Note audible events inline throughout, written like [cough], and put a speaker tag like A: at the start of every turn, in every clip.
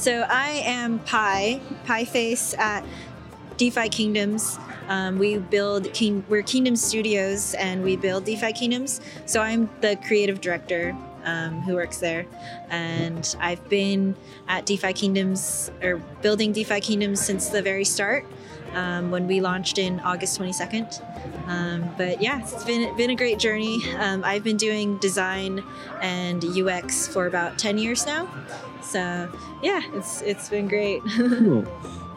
A: So I am Pie, Pie Face at DeFi Kingdoms. Um, we build king, we're Kingdom Studios and we build DeFi Kingdoms. So I'm the creative director um, who works there, and I've been at DeFi Kingdoms or building DeFi Kingdoms since the very start. Um, when we launched in August 22nd. Um, but yeah, it's been been a great journey. Um, I've been doing design and UX for about 10 years now. So yeah, it's it's been great. [laughs]
B: cool.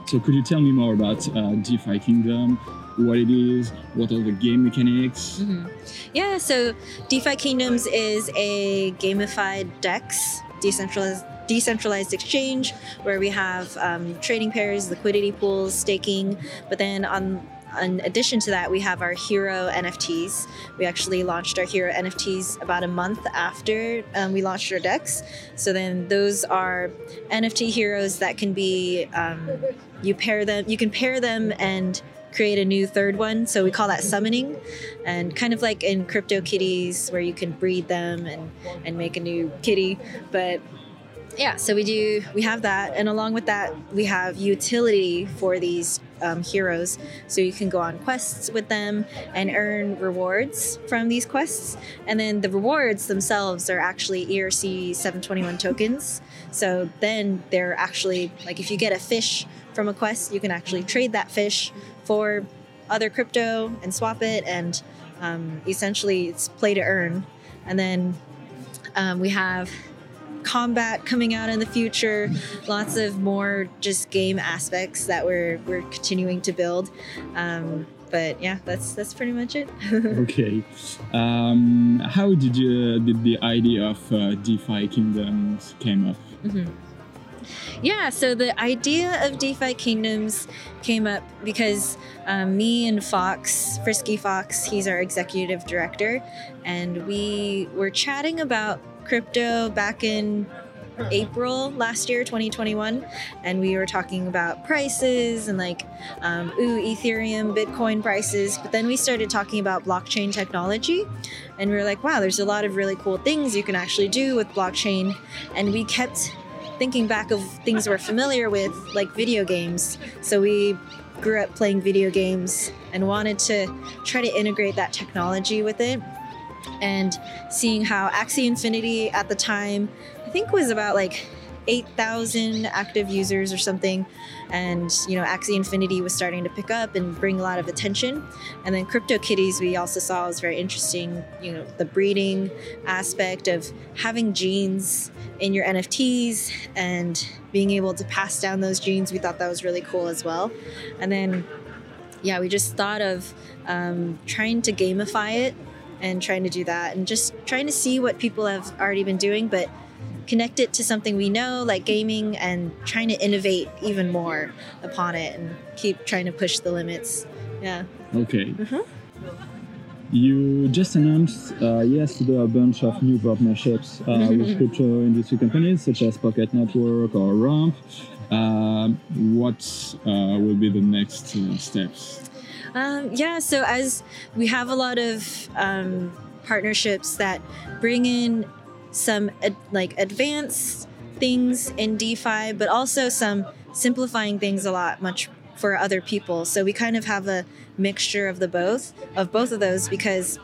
B: So could you tell me more about uh, DeFi Kingdom? What it is, what are the game mechanics?
A: Mm-hmm. Yeah, so DeFi Kingdoms is a gamified DEX, decentralized decentralized exchange, where we have um, trading pairs, liquidity pools, staking, but then on in addition to that, we have our hero NFTs. We actually launched our hero NFTs about a month after um, we launched our DEX. So then those are NFT heroes that can be um, you pair them, you can pair them and create a new third one. So we call that summoning, and kind of like in Crypto Kitties, where you can breed them and and make a new kitty, but yeah so we do we have that and along with that we have utility for these um, heroes. So you can go on quests with them and earn rewards from these quests. And then the rewards themselves are actually ERC 721 tokens. So then they're actually like if you get a fish from a quest, you can actually trade that fish for other crypto and swap it. And um, essentially, it's play to earn. And then um, we have combat coming out in the future, lots of more just game aspects that we're we're continuing to build. Um, but yeah, that's that's pretty much it. [laughs]
B: okay, um, how did you did the idea of uh, DeFi Kingdoms came up? Mm-hmm.
A: Yeah, so the idea of DeFi Kingdoms came up because um, me and Fox, Frisky Fox, he's our executive director, and we were chatting about crypto back in April last year, 2021, and we were talking about prices and like, um, ooh, Ethereum, Bitcoin prices. But then we started talking about blockchain technology, and we were like, wow, there's a lot of really cool things you can actually do with blockchain. And we kept thinking back of things we're familiar with, like video games. So we grew up playing video games and wanted to try to integrate that technology with it and seeing how Axie Infinity at the time, I think was about like 8,000 active users or something. And, you know, Axie Infinity was starting to pick up and bring a lot of attention. And then Crypto Kitties, we also saw was very interesting, you know, the breeding aspect of having genes in your NFTs and being able to pass down those genes. We thought that was really cool as well. And then, yeah, we just thought of um, trying to gamify it and trying to do that and just trying to see what people have already been doing, but connect it to something we know, like gaming, and trying to innovate even more upon it and keep trying to push the limits. Yeah.
B: Okay. Mm-hmm. You just announced uh, yesterday a bunch of new partnerships uh, mm-hmm. with crypto industry companies such as Pocket Network or Ramp. Uh, what uh, will be the next uh, steps?
A: Um, yeah, so as we have a lot of um, partnerships that bring in some ad- like advanced things in DeFi, but also some simplifying things a lot much for other people. So we kind of have a mixture of the both of both of those because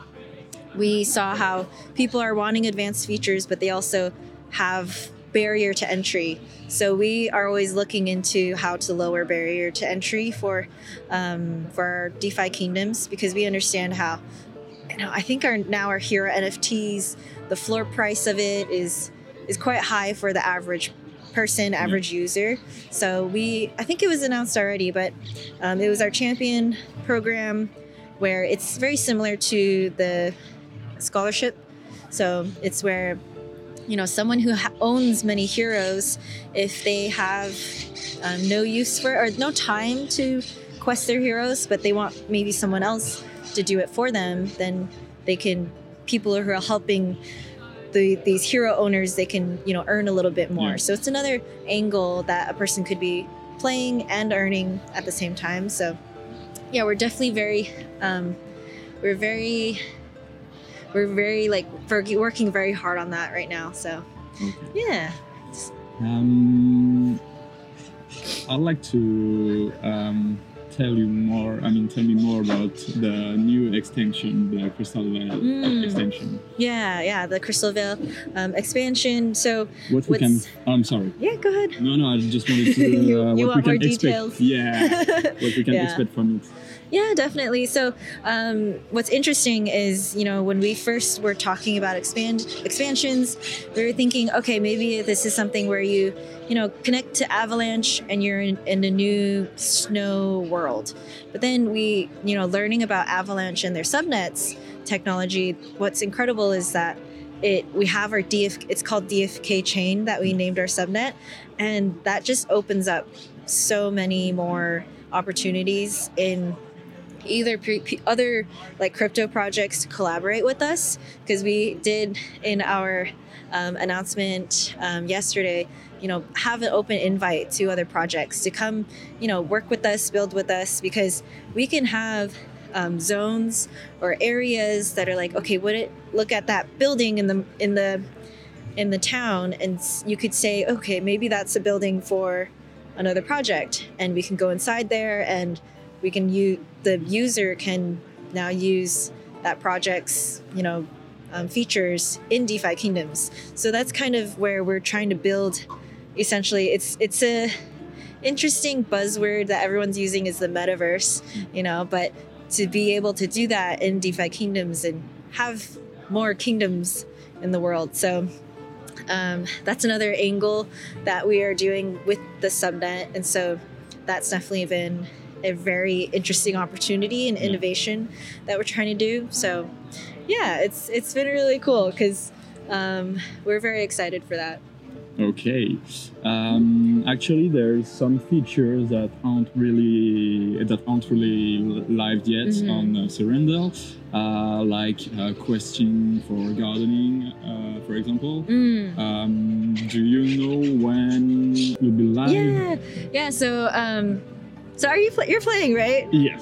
A: we saw how people are wanting advanced features, but they also have barrier to entry. So we are always looking into how to lower barrier to entry for um, for our DeFi kingdoms because we understand how you know I think our now our hero NFTs the floor price of it is is quite high for the average person mm-hmm. average user so we i think it was announced already but um, it was our champion program where it's very similar to the scholarship so it's where you know someone who ha- owns many heroes if they have um, no use for or no time to quest their heroes but they want maybe someone else to do it for them then they can people who are helping the, these hero owners they can you know earn a little bit more yeah. so it's another angle that a person could be playing and earning at the same time so yeah we're definitely very um, we're very we're very like working very hard on that right now. So
B: Okay.
A: yeah.
B: Um, I'd like to um, tell you more. I mean, tell me more about the new extension, the Crystal Vale
A: Mm.
B: extension.
A: Yeah, yeah, the Crystal Vale um, expansion. So
B: What we can. Oh, I'm sorry.
A: yeah, go ahead.
B: No, no. I just wanted [laughs] to.
A: You-
B: Uh,
A: you
B: what
A: want
B: we
A: more
B: expect.
A: details?
B: Yeah. what we can [laughs]
A: Yeah.
B: expect from it.
A: Yeah, definitely. So, um, what's interesting is, you know, when we first were talking about expand expansions, we were thinking, okay, maybe this is something where you, you know, connect to Avalanche and you're in, in a new snow world. But then we, you know, learning about Avalanche and their subnets technology. What's incredible is that it we have our DF. It's called DFK chain that we named our subnet, and that just opens up so many more opportunities in either pre- other like crypto projects collaborate with us because we did in our um, announcement um, yesterday you know have an open invite to other projects to come you know work with us build with us because we can have um, zones or areas that are like okay would it look at that building in the in the in the town and you could say okay maybe that's a building for another project and we can go inside there and we can use the user can now use that project's you know um, features in defi kingdoms. So that's kind of where we're trying to build essentially. It's it's a interesting buzzword that everyone's using is the metaverse you know but to be able to do that in defi kingdoms and have more kingdoms in the world. So um, that's another angle that we are doing with the subnet. And so that's definitely been a very interesting opportunity and innovation that we're trying to do so yeah it's it's been really cool because um, we're very excited for that
B: Okay. Um, actually, there's some features that aren't really that aren't really live yet
A: Mhm.
B: on uh, Serendale, uh, like uh, question for gardening, uh, for example.
A: Mm.
B: Um, do you know when you'll be live?
A: yeah yeah so um so are you pl- you're playing right
B: Yes.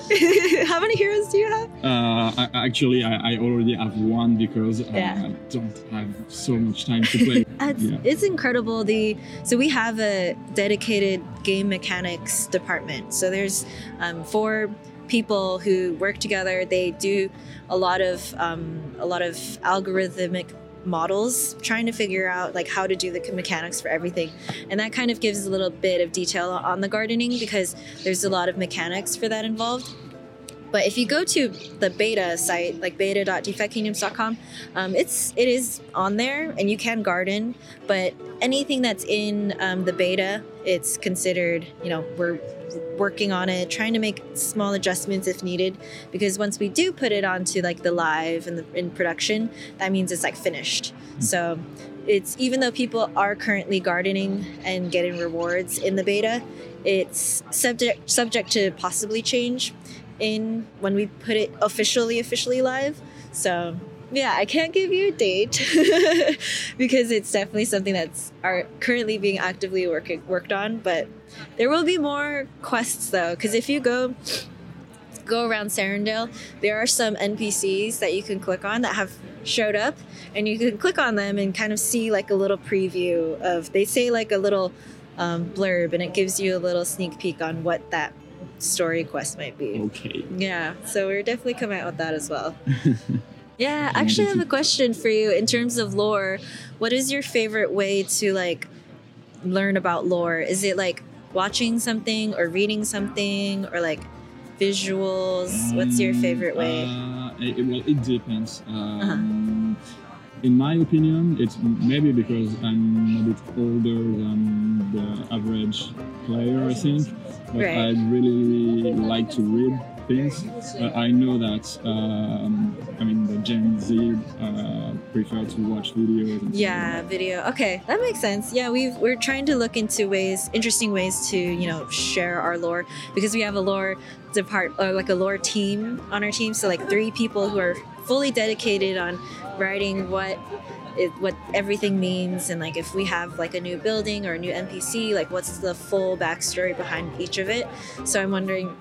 B: [laughs]
A: how many heroes do you have
B: Uh, I, actually, I, I already have one because uh,
A: Yeah.
B: I don't have so much time to play. [laughs]
A: It's,
B: Yeah.
A: it's incredible. The so we have a dedicated game mechanics department. So there's um, four people who work together. They do a lot of um, a lot of algorithmic models trying to figure out like how to do the mechanics for everything. And that kind of gives a little bit of detail on the gardening because there's a lot of mechanics for that involved but if you go to the beta site like beta.defikingdoms.com um, it's it is on there and you can garden but anything that's in um, the beta it's considered you know we're working on it trying to make small adjustments if needed because once we do put it onto like the live and the, in production that means it's like finished. So it's even though people are currently gardening and getting rewards in the beta it's subject subject to possibly change in when we put it officially officially live so yeah i can't give you a date [laughs] because it's definitely something that's are currently being actively working worked on but there will be more quests though because if you go go around Serendale, there are some NPCs that you can click on that have showed up, and you can click on them and kind of see like a little preview of. They say like a little um, blurb, and it gives you a little sneak peek on what that story quest might be.
B: Okay.
A: Yeah, so we're definitely coming out with that as well. [laughs] Yeah, actually, I have a question for you in terms of lore. What is your favorite way to like learn about lore? Is it like watching something or reading something or like visuals? What's your
B: Um,
A: favorite way?
B: Uh, it, well, it depends. Um, In my opinion, it's maybe because I'm a bit older than the average player, I think. But
A: Right.
B: I really like to read things. Uh, I know that, um, I mean, the Gen Z uh, prefer to watch videos. And
A: Yeah, video. Okay, that makes sense. Yeah, we've we're trying to look into ways, interesting ways to you know share our lore because we have a lore depart or like a lore team on our team. So like three people who are fully dedicated on writing what it, what everything means and like if we have like a new building or a new NPC, like what's the full backstory behind each of it. So I'm wondering.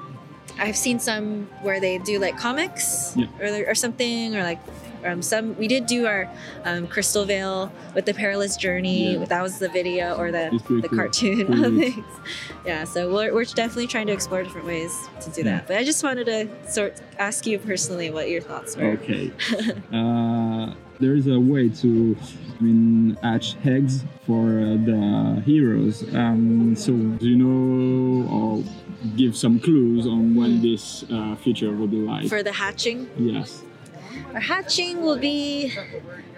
A: I've seen some where they do like comics
B: Yeah.
A: or, or something or like Um, some we did do our um, Crystal Vale with the Perilous Journey.
B: Yeah.
A: That was the video or the the
B: cool.
A: cartoon things. Yeah, so we're, we're definitely trying to explore different ways to do
B: Yeah.
A: that. But I just wanted to sort ask you personally what your thoughts were.
B: Okay. [laughs] uh, there is a way to, I mean, hatch eggs for uh, the heroes. Um, so do you know or give some clues on when this uh, feature will be live?
A: For the hatching,
B: yes.
A: Our hatching will be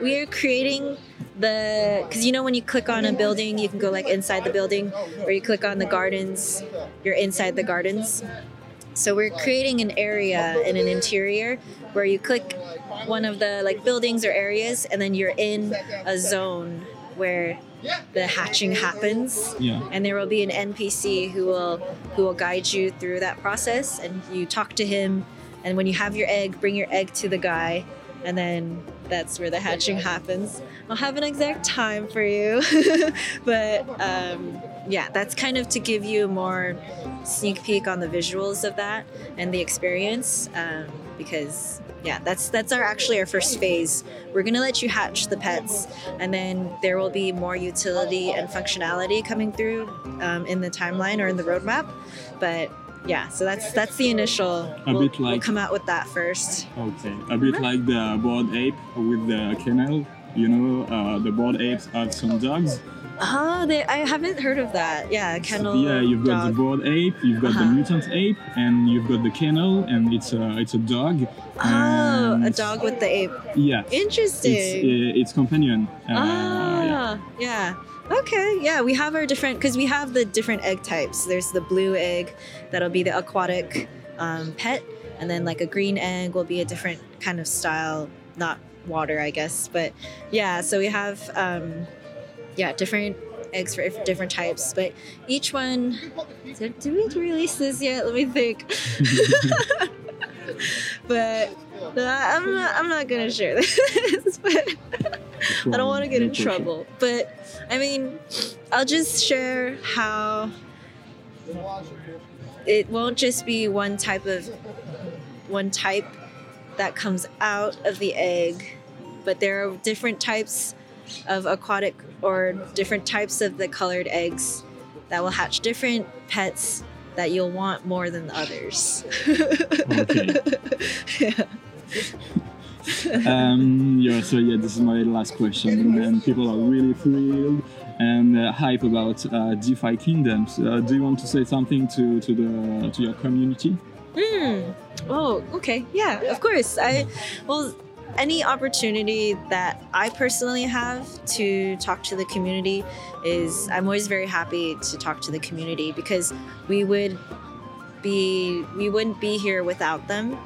A: we are creating the because you know when you click on a building you can go like inside the building or you click on the gardens you're inside the gardens so we're creating an area in an interior where you click one of the like buildings or areas and then you're in a zone where the hatching happens
B: Yeah.
A: and there will be an NPC who will who will guide you through that process and you talk to him and when you have your egg bring your egg to the guy and then that's where the hatching happens. I'll have an exact time for you. [laughs] But um, yeah that's kind of to give you a more sneak peek on the visuals of that and the experience um, because yeah that's that's our actually our first phase. We're to let you hatch the pets and then there will be more utility and functionality coming through um, in the timeline or in the roadmap. But yeah so that's that's the initial
B: A
A: we'll,
B: bit
A: we'll
B: like-
A: come out with that first
B: Okay. A bit like the bored ape with the kennel. You know, uh, the bored apes have some dogs.
A: oh they, i haven't heard of that yeah kennel
B: yeah, you've got the
A: dog.
B: bored ape, you've got the
A: Uh-huh.
B: mutant ape, and you've got the kennel, and it's a it's a dog.
A: oh a dog with the ape
B: Yeah.
A: interesting
B: It's uh, its companion. Uh, yeah.
A: ah, yeah. Okay, yeah, we have our different because we have the different egg types. There's the blue egg that'll be the aquatic um, pet, and then like a green egg will be a different kind of style, not water, I guess. But yeah, so we have um, yeah different eggs for different types, but each one. Did, we release this yet? Let me think. [laughs] but I'm not. I'm not gonna share this. [laughs] but I don't want to get in trouble. But I mean, I'll just share how it won't just be one type of one type that comes out of the egg, but there are different types of aquatic or different types of the colored eggs that will hatch different pets that you'll want more than others. [laughs]
B: Okay.
A: yeah.
B: Um, yeah, so yeah, this is my last question, and people are really thrilled and uh, hype about uh, DeFi Kingdoms. Uh, do you want to say something to, to the to your community?
A: Hmm. Oh, okay. Yeah, of course. I well, any opportunity that I personally have to talk to the community is I'm always very happy to talk to the community because we would be we wouldn't be here without them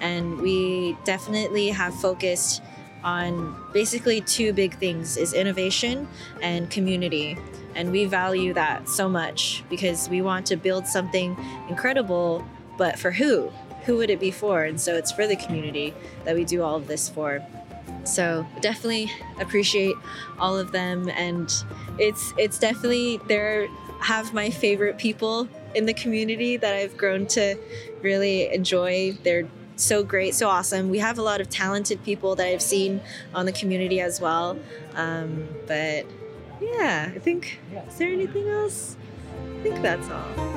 A: and we definitely have focused on basically two big things is innovation and community. And we value that so much because we want to build something incredible but for who? Who would it be for? And so it's for the community that we do all of this for. So definitely appreciate all of them. And it's it's definitely they're have my favorite people in the community that I've grown to really enjoy they're so great so awesome. We have a lot of talented people that I've seen on the community as well um, but yeah I think is there anything else? I think that's all